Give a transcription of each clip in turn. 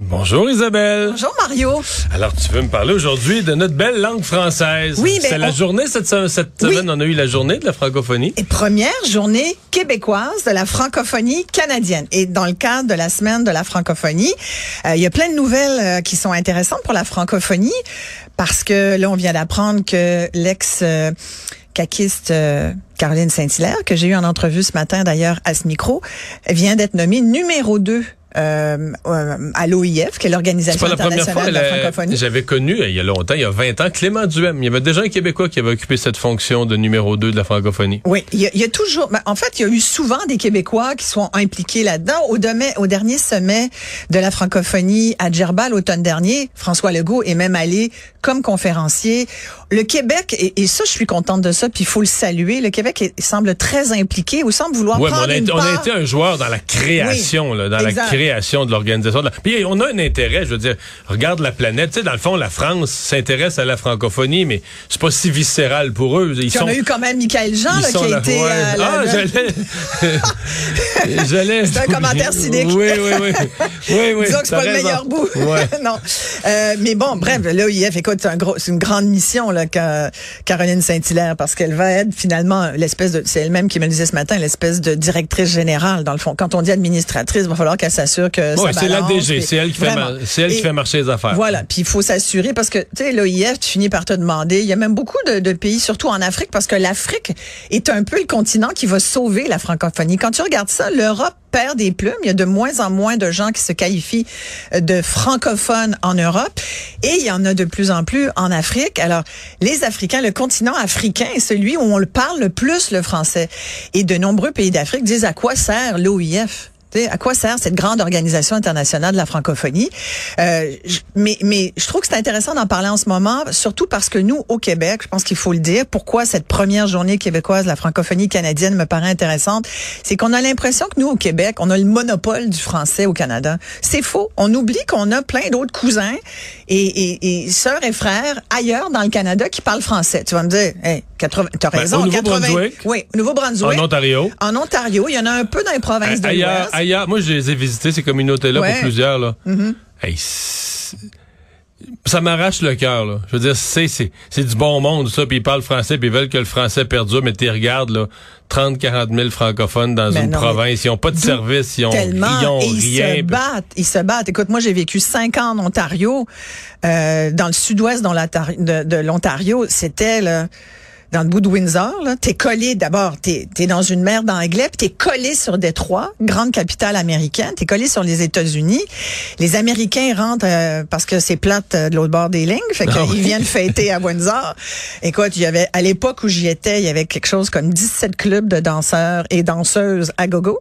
Bonjour Isabelle. Bonjour, Mario. Alors tu veux me parler aujourd'hui de notre belle langue française. Oui, ben, C'est la journée cette, cette Oui. semaine, on a eu la journée de la francophonie. Et première journée québécoise de la francophonie canadienne. Et dans le cadre de la semaine de la francophonie, euh, il y a plein de nouvelles euh, qui sont intéressantes pour la francophonie parce que là, on vient d'apprendre que l'ex euh, caquiste euh, Caroline Saint-Hilaire, que j'ai eu en entrevue ce matin d'ailleurs à ce micro, vient d'être nommée numéro 2 euh, euh, à l'OIF, qui est l'Organisation pas la première fois. internationale de la francophonie. J'avais connu, euh, il y a longtemps, il y a 20 ans, Clément Duhem. Il y avait déjà un Québécois qui avait occupé cette fonction de numéro 2 de la francophonie. Oui, il y, a, il y a toujours. ben, en fait, il y a eu souvent des Québécois qui sont impliqués là-dedans. Au, demain- au dernier sommet de la francophonie à Djerba l'automne dernier, François Legault est même allé comme conférencier. Le Québec, et, et ça, je suis contente de ça, puis il faut le saluer. Le Québec semble très impliqué ou semble vouloir Ouais, mais prendre on a, une on a été un joueur dans la création, là, dans exact. la création de l'organisation. la- Puis on a un intérêt, je veux dire, regarde la planète. Tu sais, dans le fond, la France s'intéresse à la francophonie, mais c'est pas si viscéral pour eux. Ils Puis sont, on a eu quand même Michael Jean là, qui a là- été ouais. euh, Ah, la- j'allais. j'allais. C'est un commentaire cynique. Oui, oui, oui. Oui, oui. Disons que c'est pas le meilleur bout. Ouais. non. Euh, mais bon, bref, l'OIF, écoute, c'est un gros, c'est une grande mission là, Caroline Saint-Hilaire, parce qu'elle va être finalement l'espèce de, c'est elle-même qui me le disait ce matin, l'espèce de directrice générale dans le fond. Quand on dit administratrice, il va falloir qu'elle s'assure que ça c'est la DG, c'est elle qui fait, mar- c'est elle qui fait marcher les affaires. Voilà, puis il faut s'assurer parce que tu sais l'OIF, tu finis par te demander, il y a même beaucoup de, de pays, surtout en Afrique, parce que l'Afrique est un peu le continent qui va sauver la francophonie. Quand tu regardes ça, l'Europe perd des plumes. Il y a de moins en moins de gens qui se qualifient euh, de francophones en Europe et il y en a de plus en plus en Afrique. Alors, les Africains, le continent africain est celui où on le parle le plus le français. Et de nombreux pays d'Afrique disent à quoi sert l'OIF? Tu sais, à quoi sert cette grande organisation internationale de la francophonie? Euh, mais, mais je trouve que c'est intéressant d'en parler en ce moment, surtout parce que nous, au Québec, je pense qu'il faut le dire, pourquoi cette première journée québécoise de la francophonie canadienne me paraît intéressante, c'est qu'on a l'impression que nous, au Québec, on a le monopole du français au Canada. C'est faux. On oublie qu'on a plein d'autres cousins et, et, et sœurs et frères ailleurs dans le Canada qui parlent français. Tu vas me dire, hey, 80, t'as Ben, raison. au 80 Nouveau-Brunswick. Oui, au Nouveau-Brunswick. En Ontario. En Ontario, il y en a un peu dans les provinces de ailleurs, l'Ouest. Moi, je les ai visités, ces communautés-là, Ouais. pour plusieurs, là. Mm-hmm. Hey, ça m'arrache le cœur, là. Je veux dire, c'est, c'est, c'est du bon monde, ça, puis ils parlent français, puis ils veulent que le français perdure, mais tu regardes, là, 30, 40 000 francophones dans Ben une non, province, ils ont pas de service, ils ont, tellement ils ont et ils rien. se battent, ils se battent. Écoute, moi j'ai vécu cinq ans en Ontario, euh, dans le sud-ouest dans de, de l'Ontario, c'était là, dans le bout de Windsor, là, t'es collé d'abord, t'es es dans une mer d'anglais, puis t'es collé sur Détroit, grande capitale américaine, t'es collé sur les États-Unis. Les Américains rentrent euh, parce que c'est plate euh, de l'autre bord des lignes, fait Ah qu'ils oui. viennent fêter à Windsor. Écoute, il y avait à l'époque où j'y étais, il y avait quelque chose comme 17 clubs de danseurs et danseuses à gogo.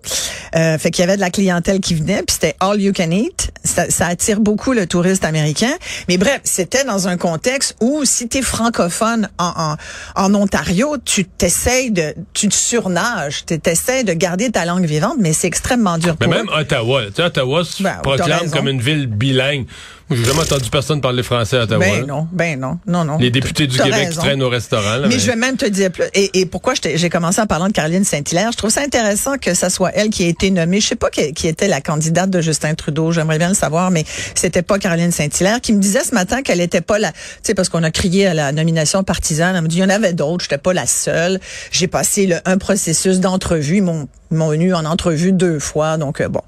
Euh, fait qu'il y avait de la clientèle qui venait, puis c'était all you can eat. Ça, ça attire beaucoup le touriste américain. Mais bref, c'était dans un contexte où si t'es francophone en, en, en Ontario, tu t'essayes de, tu te surnages, tu t'essayes de garder ta langue vivante, mais c'est extrêmement dur Mais pour même eux. Ottawa, tu sais, Ottawa se Ben, proclame comme une ville bilingue. J'ai jamais entendu personne parler français à Ottawa. Ben non, ben non, non, non. Les députés du Québec qui raison. traînent au restaurant. là, Mais, je vais même te dire plus. Et, et pourquoi j'ai commencé en parlant de Caroline Saint-Hilaire, je trouve ça intéressant que ça soit elle qui a été nommée. Je sais pas qui, qui était la candidate de Justin Trudeau. J'aimerais bien le savoir, mais c'était pas Caroline Saint-Hilaire qui me disait ce matin qu'elle était pas la, tu sais, parce qu'on a crié à la nomination partisane. Elle me dit, il y en avait d'autres. J'étais pas la seule. J'ai passé le, un processus d'entrevue. Ils m'ont, venu en entrevue deux fois. Donc, euh, bon.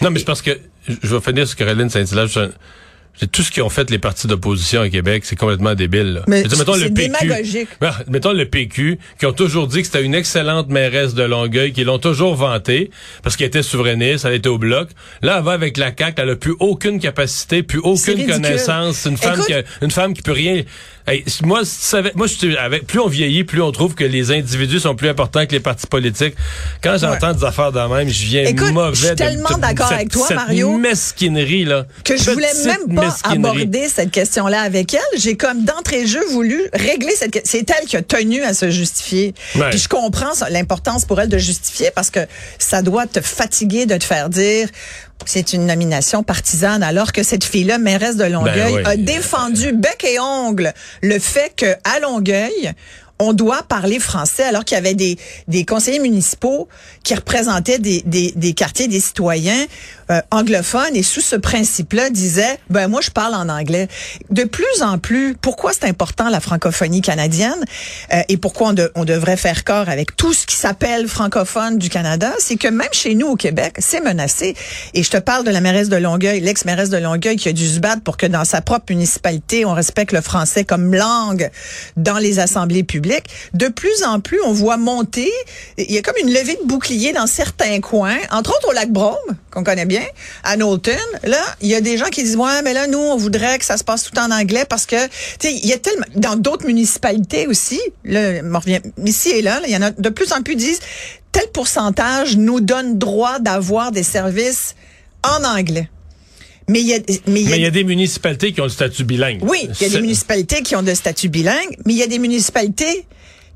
Non, mais c'est parce que je je vais finir sur Caroline Saint-Hilaire. C'est tout ce qu'ils ont fait les partis d'opposition au Québec, c'est complètement débile. là. Mais dire, mettons c'est le PQ. démagogique. Mettons le PQ, qui ont toujours dit que c'était une excellente mairesse de Longueuil, qui l'ont toujours vantée, parce qu'elle était souverainiste, elle était au bloc. Là, elle va avec la CAQ, elle a plus aucune capacité, plus aucune connaissance. Une femme Écoute- qui a- une femme qui peut rien. Hey, moi, savais- moi, je suis- avec, plus on vieillit, plus on trouve que les individus sont plus importants que les partis politiques. Quand j'entends des affaires de même, je viens Écoute, mauvais. je suis tellement d'accord avec toi, cette Mario, mesquinerie, là. que je voulais même pas aborder cette question-là avec elle. J'ai comme d'entrée de jeu voulu régler cette question. C'est elle qui a tenu à se justifier. Ouais. Puis je comprends l'importance pour elle de justifier parce que ça doit te fatiguer de te faire dire c'est une nomination partisane alors que cette fille-là, mairesse de Longueuil, Ben oui. a défendu bec et ongle le fait que à Longueuil, on doit parler français alors qu'il y avait des, conseillers municipaux qui représentaient des, quartiers des citoyens euh, anglophones et sous ce principe-là disaient ben moi je parle en anglais. De plus en plus, pourquoi c'est important la francophonie canadienne euh, et pourquoi on, on devrait faire corps avec tout ce qui s'appelle francophone du Canada, c'est que même chez nous au Québec, c'est menacé. Et je te parle de la mairesse de Longueuil, l'ex-mairesse de Longueuil qui a dû se battre pour que dans sa propre municipalité, on respecte le français comme langue dans les assemblées publiques. De plus en plus, on voit monter, il y a comme une levée de boucliers dans certains coins, entre autres au lac Brome, qu'on connaît bien, à Knowlton. Là, il y a des gens qui disent, ouais, mais là, nous, on voudrait que ça se passe tout en anglais parce que, tu sais, il y a tellement, dans d'autres municipalités aussi, là, ici et là, là, il y en a de plus en plus disent, tel pourcentage nous donne droit d'avoir des services en anglais. Mais il y a, mais il y a- y a des municipalités qui ont le statut bilingue. oui, il y a des municipalités qui ont de statut bilingue, mais il y a des municipalités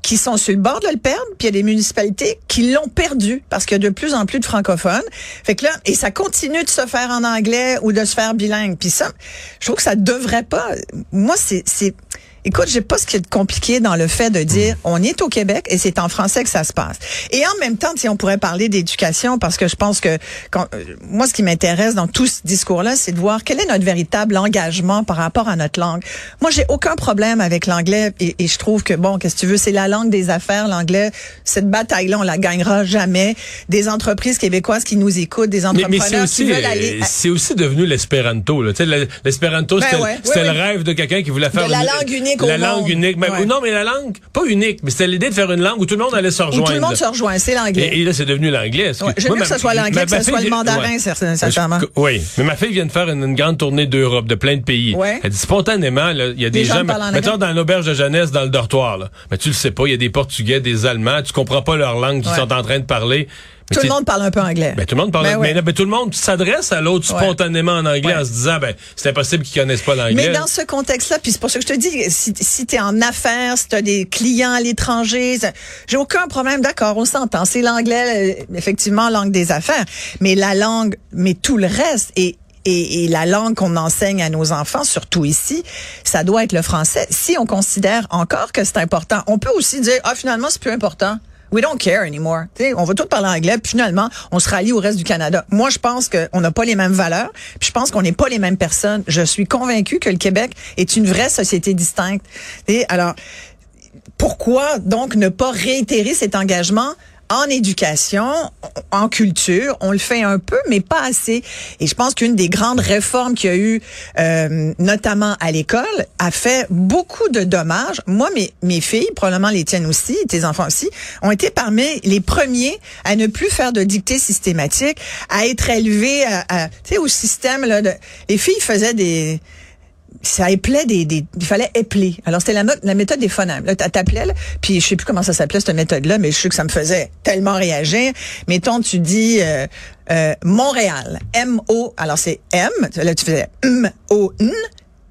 qui sont sur le bord de le perdre, puis il y a des municipalités qui l'ont perdu parce qu'il y a de plus en plus de francophones. Fait que là, et ça continue de se faire en anglais ou de se faire bilingue. Puis ça, je trouve que ça devrait pas. Moi, c'est, c'est, écoute, j'ai pas ce qui est compliqué dans le fait de dire, Mm. on est au Québec et c'est en français que ça se passe. Et en même temps, si on pourrait parler d'éducation, parce que je pense que quand, euh, moi, ce qui m'intéresse dans tout ce discours-là, c'est de voir quel est notre véritable engagement par rapport à notre langue. Moi, j'ai aucun problème avec l'anglais et, et je trouve que bon, qu'est-ce que tu veux, c'est la langue des affaires, l'anglais. Cette bataille-là, on la gagnera jamais. Des entreprises québécoises qui nous écoutent, des entrepreneurs mais c'est aussi, qui veulent aller c'est aussi devenu l'espéranto. L'espéranto, Ben c'était ouais, oui, le rêve de quelqu'un qui voulait faire De la une- langue unique au La monde. langue unique. Mais, Ouais. Non, mais la langue, pas unique, mais c'était l'idée de faire une langue où tout le monde allait se où rejoindre. tout le monde se rejoint, c'est l'anglais. Et, et là, c'est devenu l'anglais. Ouais, j'aime mieux que ce soit l'anglais que ce soit le mandarin, ouais. cer- sincèrement. Je- Oui, mais ma fille vient de faire une, une grande tournée d'Europe, de plein de pays. Elle dit spontanément, il y a des Les gens mettons dans l'auberge de jeunesse, dans le dortoir, là. mais tu le sais pas, il y a des Portugais, des Allemands, tu comprends pas leur langue Ouais. sont en train de parler. Tout le monde parle un peu anglais. ben, tout le monde parle, Ben ouais. mais, ben, tout le monde s'adresse à l'autre Ouais. spontanément en anglais Ouais. en se disant, ben, c'est impossible qu'ils connaissent pas l'anglais. Mais dans ce contexte-là, puis c'est pour ça que je te dis, si, si tu es en affaires, si tu as des clients à l'étranger, j'ai aucun problème, d'accord, on s'entend. C'est l'anglais, euh, effectivement, langue des affaires. Mais la langue, mais tout le reste, et, et, et la langue qu'on enseigne à nos enfants, surtout ici, ça doit être le français. Si on considère encore que c'est important, on peut aussi dire, ah, finalement, c'est plus important. We don't care anymore. T'sais, on va tous parler anglais, puis finalement, on se rallie au reste du Canada. Moi, je pense qu'on n'a pas les mêmes valeurs, puis je pense qu'on n'est pas les mêmes personnes. Je suis convaincue que le Québec est une vraie société distincte. Et alors, pourquoi donc ne pas réitérer cet engagement en éducation, en culture, on le fait un peu, mais pas assez. Et je pense qu'une des grandes réformes qu'il y a eu, euh, notamment à l'école, a fait beaucoup de dommages. Moi, mes, mes filles, probablement les tiennes aussi, tes enfants aussi, ont été parmi les premiers à ne plus faire de dictée systématique, à être élevés à, à- au système. Là, de, les filles faisaient des ça éplait des, des il fallait épeler. Alors c'était la, la méthode des phonèmes. Là, t'a- t'appelais là, puis je sais plus comment ça s'appelait cette méthode-là, mais je sais que ça me faisait tellement réagir. Mettons, tu dis euh, euh, Montréal, M O. Alors c'est M. Là tu faisais M O N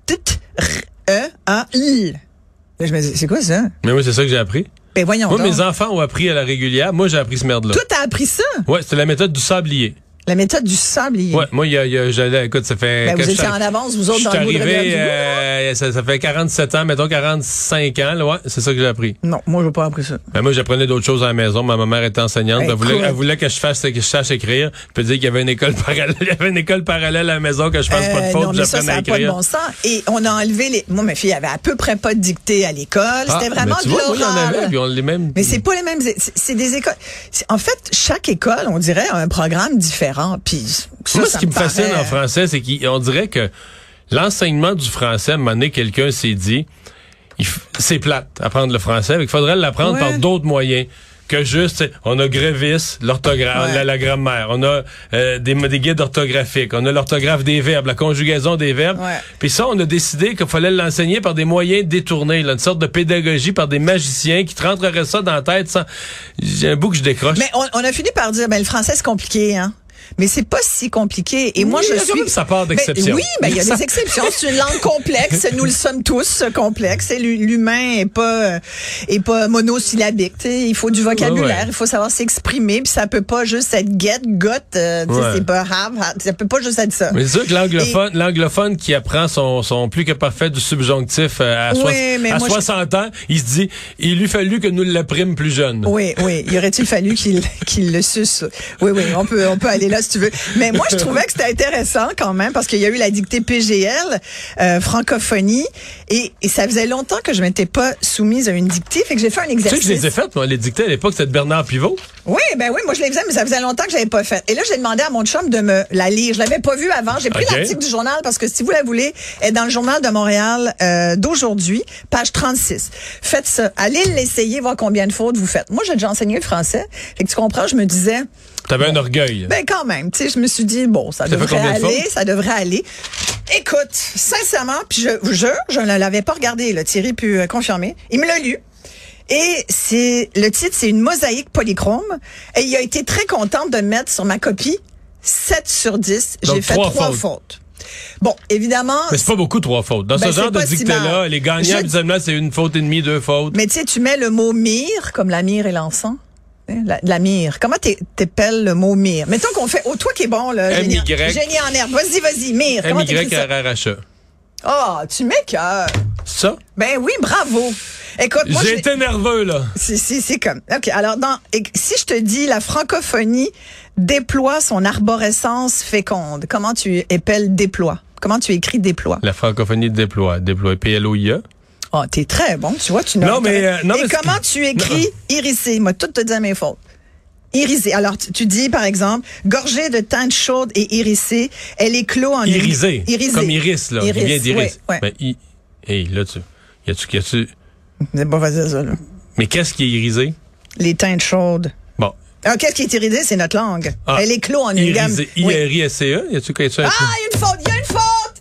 T R E A L. Là, je me dis c'est quoi ça? Mais oui, c'est ça que j'ai appris. Ben voyons Moi, donc. mes enfants ont appris à la régulière. Moi, j'ai appris ce merde-là. Toi t'as appris ça? Ouais, c'était la méthode du sablier. La méthode du sablier. Ouais, moi, il y a, il y a- j'allais, écoute, ça fait. Ben, vous étiez en avance, vous autres, dans le de arrivé, Rivière-du-Loup, euh, ça, ça fait 47 ans, mettons 45 ans, là, ouais, c'est ça que j'ai appris. Non, moi je n'ai pas appris ça. Ben, moi, j'apprenais d'autres choses à la maison. Ma mère était enseignante. Ben, elle, voulait, écoute. elle voulait que je fasse, que je sache écrire. Je peux dire qu'il y avait une école parallèle, il y avait une école parallèle à la maison que je fasse pas de Euh, faute, j'apprenne ça à n'a pas de écrire. bon sens. Et on a enlevé les. Moi, ma fille avait à peu près pas de dictée à l'école. Ah, C'était vraiment de l'oral. mêmes. Mais c'est pas les mêmes. c'est- des écoles. En fait, chaque école, on dirait, a un programme différent. Différent. Puis ça, Moi, ça ce qui me fascine paraît- en français, c'est qu'on dirait que l'enseignement du français, à un moment donné, quelqu'un s'est dit, c'est plate apprendre le français, il faudrait l'apprendre Ouais. par d'autres moyens que juste, on a Grévis, l'orthographe, Ouais. la, la grammaire, on a euh, des, des guides orthographiques, on a l'orthographe des verbes, la conjugaison des verbes. Puis ça, on a décidé qu'il fallait l'enseigner par des moyens détournés, là, une sorte de pédagogie par des magiciens qui te rentreraient ça dans la tête sans... J'ai un bout que je décroche. Mais on, on a fini par dire, ben le français c'est compliqué, hein. Mais c'est pas si compliqué. Et moi, Oui, je il suis. même sa part Ben, d'exception. oui, ben, il y a des exceptions. C'est une langue complexe. Nous le sommes tous complexes. Et l'hu- l'humain est pas euh, est pas monosyllabique. Il faut du vocabulaire. Ouais. Il faut savoir s'exprimer. Puis ça peut pas juste être get, got. euh, Ouais. C'est pas have, have. Ça peut pas juste être ça. Mais c'est sûr que l'anglophone, l'anglophone qui apprend son, son plus que parfait du subjonctif euh, à, Oui, mais à moi, je- 60 ans, il se dit, il lui fallu que nous l'apprîmes plus jeune. Oui, oui. Y aurait-il fallu qu'il qu'il le suce? Oui, oui. On peut, on peut aller là si tu veux. Mais moi, je trouvais que c'était intéressant quand même parce qu'il y a eu la dictée PGL, euh, francophonie, et, et ça faisait longtemps que je m'étais pas soumise à une dictée. Fait que j'ai fait un Tu sais exercice. que je les ai faites, moi, les dictées à l'époque, c'était de Bernard Pivot. Oui, ben oui, moi je les faisais, mais ça faisait longtemps que j'avais pas fait. Et là, j'ai demandé à mon chum de me la lire. Je l'avais pas vue avant. J'ai pris l'article du journal parce que si vous la voulez, elle est dans le journal de Montréal euh, d'aujourd'hui, page 36. Faites ça. Allez l'essayer, voir combien de fautes vous faites. Moi, j'ai déjà enseigné le français. Fait que tu comprends, je me disais, T'avais un orgueil. ben quand même, tu sais, je me suis dit, bon, ça, fait devrait de aller, ça devrait aller. Écoute, sincèrement, puis je vous jure, je ne l'avais pas regardé, là, Thierry peut euh, confirmer. Il me l'a lu. Et c'est le titre, c'est une mosaïque polychrome. Et il a été très content de mettre sur ma copie 7 sur 10. J'ai fait trois fautes. fautes. Bon, évidemment. Mais c'est pas beaucoup, trois fautes. Dans Ben, ce genre de si dictée-là, mal. les gagnants, Je- habituellement, c'est une faute et demie, deux fautes. Mais tu sais, tu mets le mot mire, comme la mire et l'encens. Hein, La, la mire. Comment t'é- t'épelles le mot mire? Mettons qu'on fait, oh, toi qui es bon, là. génie, en herbe. Vas-y, vas-y, mire. Comment t'écris ça? Oh, tu m'écœures. Ça? Ben oui, bravo. Écoute, moi, J'ai été nerveux, là. c'est, c'est, c'est comme. OK, alors, dans, si je te dis la francophonie déploie son arborescence féconde, comment tu épelles déploie? Comment tu écris déploie? La francophonie déploie. Déploie. P-L-O-I-A. Oh, t'es très bon, tu vois, tu Non, mais, euh, non, Et mais comment tu écris irisé? Moi, tout te dire mes fautes. Irisé. Alors, tu, tu dis, par exemple, gorgée de teinte chaude et irisée, elle éclot en Irisé. Irisé. Comme iris, là. Iris, Il vient d'iris. ouais, ouais. Ben, hey, là, tu. Y a-tu, y a-tu. C'est pas facile, ça, là. Mais qu'est-ce qui est irisé? Les teintes chaudes. Bon. Alors, qu'est-ce qui est irisé? C'est notre langue. Ah, elle éclot en une gamme. Irisé. Oui. I-R-I-S-C-E? Y a-tu? Ah, il y a une faute,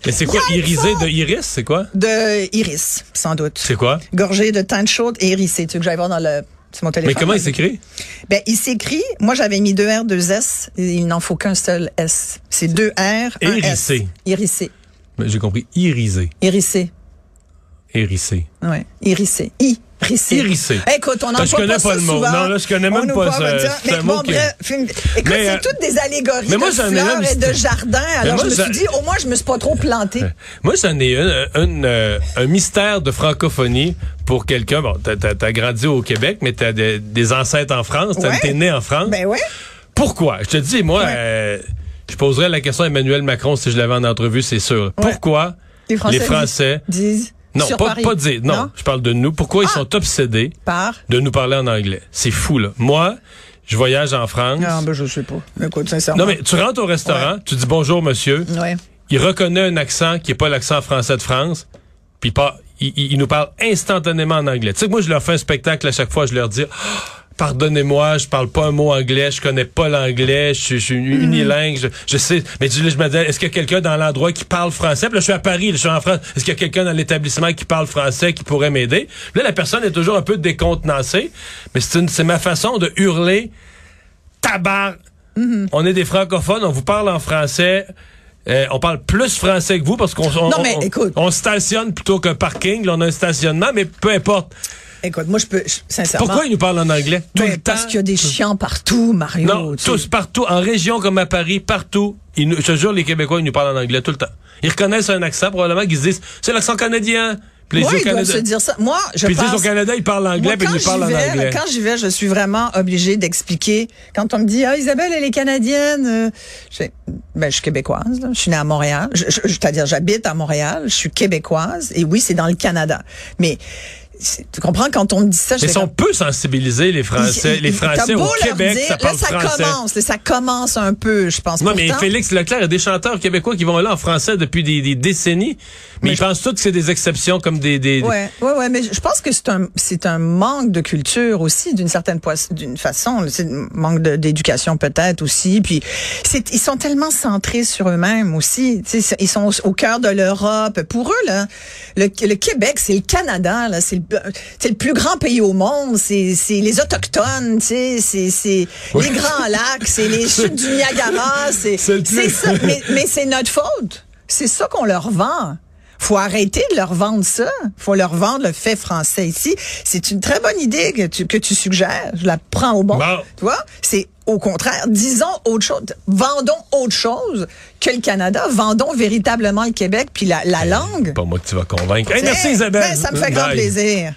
Mais c'est quoi? Irisé de iris? C'est quoi? De iris, sans doute. C'est quoi? Gorgée de teinte chaude et hérissée. Tu veux que j'aille voir dans le... Mon téléphone. Mais comment il s'écrit? Ben, il s'écrit, moi j'avais mis deux R, deux S, il n'en faut qu'un seul S. C'est deux R, un S. Hérissé. Hérissé. Ben, J'ai compris. Irisé. Hérissé. Hérissé. Ouais. Hérissé. Irissé. Écoute, on n'en Ben, connais pas le mot. Non, là, je connais même pas ça. Mais bon, qui- bref, écoute, c'est euh, toutes des allégories mais moi, de fleurs et de jardins. Alors, moi, je me suis dit, au moins, je me suis pas trop plantée. Moi, j'en ai un, euh, un mystère de francophonie pour quelqu'un. Bon, t'as, grandi au Québec, mais t'as des, des ancêtres en France. T'as Ouais. T'es né en France. Ben oui. Pourquoi? Je te dis, moi, Ouais. euh, je poserais la question à Emmanuel Macron si je l'avais en entrevue, c'est sûr. Pourquoi Les Français, les Français... disent Non, sur pas, Paris. pas dire. Non, je parle de nous. Pourquoi ils Ah. sont obsédés Par? de nous parler en anglais? C'est fou, là. Moi, je voyage en France. Non, ben, je sais pas. Écoute, sincèrement. Non, mais tu rentres au restaurant, tu dis bonjour, monsieur. Ouais. Il reconnaît un accent qui est pas l'accent français de France, puis pas, il, il- il nous parle instantanément en anglais. Tu sais que moi, je leur fais un spectacle à chaque fois, je leur dis, Ah, pardonnez-moi, je parle pas un mot anglais, je connais pas l'anglais, je, suis- je suis unilingue, je, je sais, mais je, je me dis, est-ce qu'il y a quelqu'un dans l'endroit qui parle français? Puis là, je suis à Paris, là, je suis en France. Est-ce qu'il y a quelqu'un dans l'établissement qui parle français qui pourrait m'aider? Là, la personne est toujours un peu décontenancée, mais c'est ma façon de hurler tabar. On est des francophones, on vous parle en français. Euh, on parle plus français que vous parce qu'on on, on stationne plutôt qu'un parking. Là, on a un stationnement, mais peu importe. Écoute, moi, je peux, je- sincèrement. Pourquoi ils nous parlent en anglais? Tout Ben, le temps? parce qu'il y a des chiens partout, Mario. Non, sais. tous, partout, en région comme à Paris, partout. Ils nous, je te jure, les Québécois, ils nous parlent en anglais tout le temps. Ils reconnaissent un accent, probablement, qu'ils se disent, c'est l'accent canadien. Puis au ils doivent se dire ça. Moi, je Puis ils disent pense... au Canada, ils parlent anglais, Moi, puis ils parlent en vais, anglais. Quand j'y vais, je suis vraiment obligée d'expliquer. Quand on me dit, ah, Isabelle, elle est canadienne, euh, je, ben, je suis québécoise, là. je suis née à Montréal. Je- je- C'est-à-dire, j'habite à Montréal, je suis québécoise, et oui, c'est dans le Canada. Mais tu comprends quand on me dit ça, je Mais fais sont peu sensibilisés, les Français. Les Français au Québec, dire- ça parle là, ça français. commence, là, ça commence un peu, je pense. Non, mais Félix Leclerc, il y a des chanteurs québécois qui vont là en français depuis des, des décennies, mais, ils pensent tous que c'est des exceptions comme des... des Ouais, ouais, ouais, mais je pense que c'est un, c'est un manque de culture aussi, d'une certaine d'une façon. C'est un manque d'éducation peut-être aussi. Puis c'est, ils sont tellement centrés sur eux-mêmes aussi. Ils sont au, au cœur de l'Europe. Pour eux là, le, le Québec, c'est le Canada. Là, c'est le, c'est le plus grand pays au monde. C'est, les autochtones. C'est, les grands lacs. C'est les chutes du Niagara. C'est, ça. Mais c'est notre faute. C'est ça qu'on leur vend. Faut arrêter de leur vendre ça. Faut leur vendre le fait français ici. C'est une très bonne idée que tu, que tu suggères. Je la prends au bon. Bon. Tu vois? C'est au contraire. Disons autre chose. Vendons autre chose que le Canada. Vendons véritablement le Québec puis la, la langue. Pas moi que tu vas convaincre. Hey, merci Isabelle. ben, ça me fait grand plaisir.